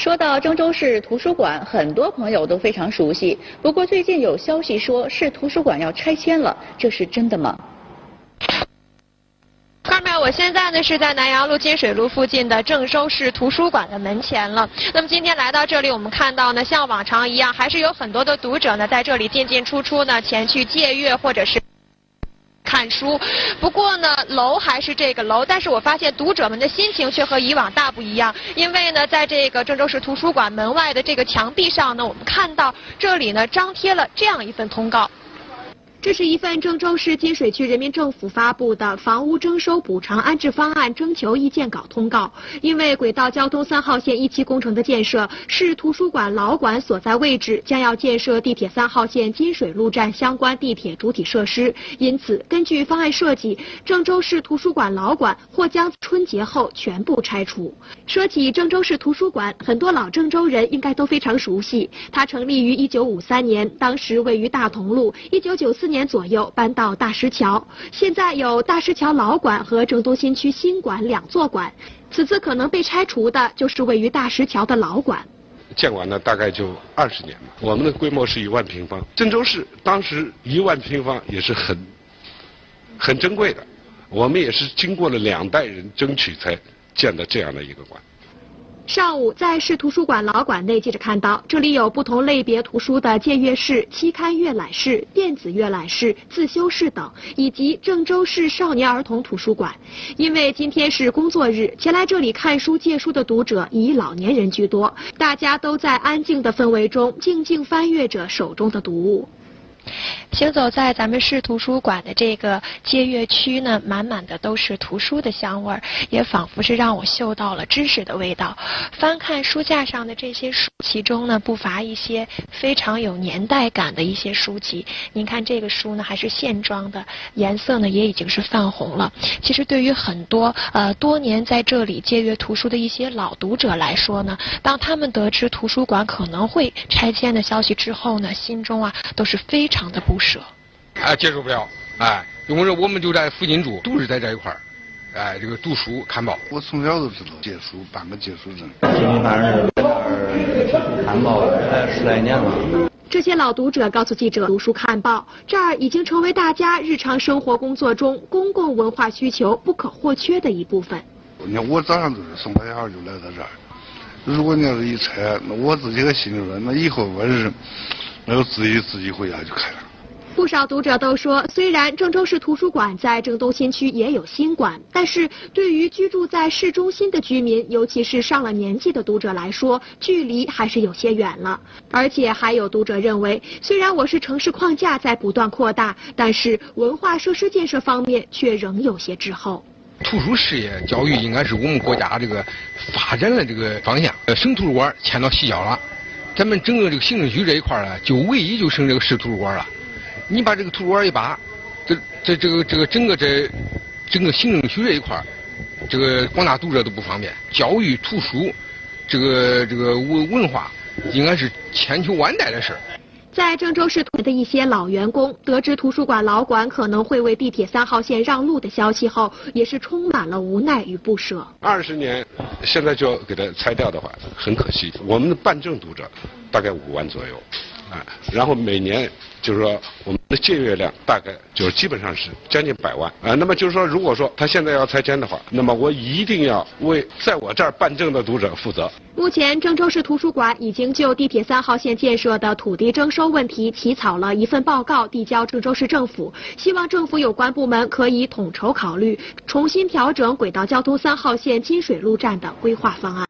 说到郑州市图书馆，很多朋友都非常熟悉。不过最近有消息说市图书馆要拆迁了，这是真的吗？下面我现在呢是在南阳路金水路附近的郑州市图书馆的门前了。那么今天来到这里，我们看到呢，像往常一样，还是有很多的读者呢在这里进进出出呢，前去借阅或者是。看书，不过呢，楼还是这个楼，但是我发现读者们的心情却和以往大不一样。因为呢，在这个郑州市图书馆门外的这个墙壁上呢，我们看到这里呢张贴了这样一份通告。这是一份郑州市金水区人民政府发布的房屋征收补偿安置方案征求意见稿通告。因为轨道交通三号线一期工程的建设，市图书馆老馆所在位置将要建设地铁三号线金水路站相关地铁主体设施，因此根据方案设计，郑州市图书馆老馆或将春节后全部拆除。说起郑州市图书馆，很多老郑州人应该都非常熟悉。它成立于一九五三年，当时位于大同路。一九九四年左右搬到大石桥，现在有大石桥老馆和郑东新区新馆两座馆。此次可能被拆除的就是位于大石桥的老馆。建馆呢，大概就二十年吧。我们的规模是一万平方，郑州市当时一万平方也是很很珍贵的。我们也是经过了两代人争取才建的这样的一个馆。上午在市图书馆老馆内，记者看到这里有不同类别图书的借阅室、期刊阅览室、电子阅览室、自修室等，以及郑州市少年儿童图书馆。因为今天是工作日，前来这里看书借书的读者以老年人居多，大家都在安静的氛围中静静翻阅着手中的读物。行走在咱们市图书馆的这个借阅区呢，满满的都是图书的香味儿，也仿佛是让我嗅到了知识的味道。翻看书架上的这些书，其中呢不乏一些非常有年代感的一些书籍。您看这个书呢还是线装的，颜色呢也已经是泛红了。其实对于很多呃多年在这里借阅图书的一些老读者来说呢，当他们得知图书馆可能会拆迁的消息之后呢，心中啊都是非常的不舍。哎，接受不了，哎，因为我们就在附近住，都是在这一块儿，哎，这个读书看报。我从小都知道借书，办个借书证。看报，哎，十来年了。这些老读者告诉记者，读书看报这儿已经成为大家日常生活工作中公共文化需求不可或缺的一部分。你看，我早上就是送我小孩就来到这儿，如果你要是一拆，那我自己个心里说，那以后我是那我自己自己回家就开了。不少读者都说，虽然郑州市图书馆在郑东新区也有新馆，但是对于居住在市中心的居民，尤其是上了年纪的读者来说，距离还是有些远了。而且还有读者认为，虽然我市城市框架在不断扩大，但是文化设施建设方面却仍有些滞后。图书事业教育应该是我们国家这个发展的这个方向。省图书馆迁到西郊了，咱们整个这个行政区这一块呢，就唯一就剩这个市图书馆了。你把这个图书馆一拔，这这这个这个整个这整个行政区这一块这个广大读者都不方便。教育图书，这个这个文文化，应该是千秋万代的事儿。在郑州市图的一些老员工得知图书馆老馆可能会为地铁三号线让路的消息后，也是充满了无奈与不舍。二十年，现在就要给它拆掉的话，很可惜。我们的办证读者大概五万左右，啊，然后每年。就是说，我们的借阅量大概就是基本上是将近百万啊。那么就是说，如果说他现在要拆迁的话，那么我一定要为在我这儿办证的读者负责。目前，郑州市图书馆已经就地铁三号线建设的土地征收问题起草了一份报告，递交郑州市政府，希望政府有关部门可以统筹考虑，重新调整轨道交通三号线金水路站的规划方案。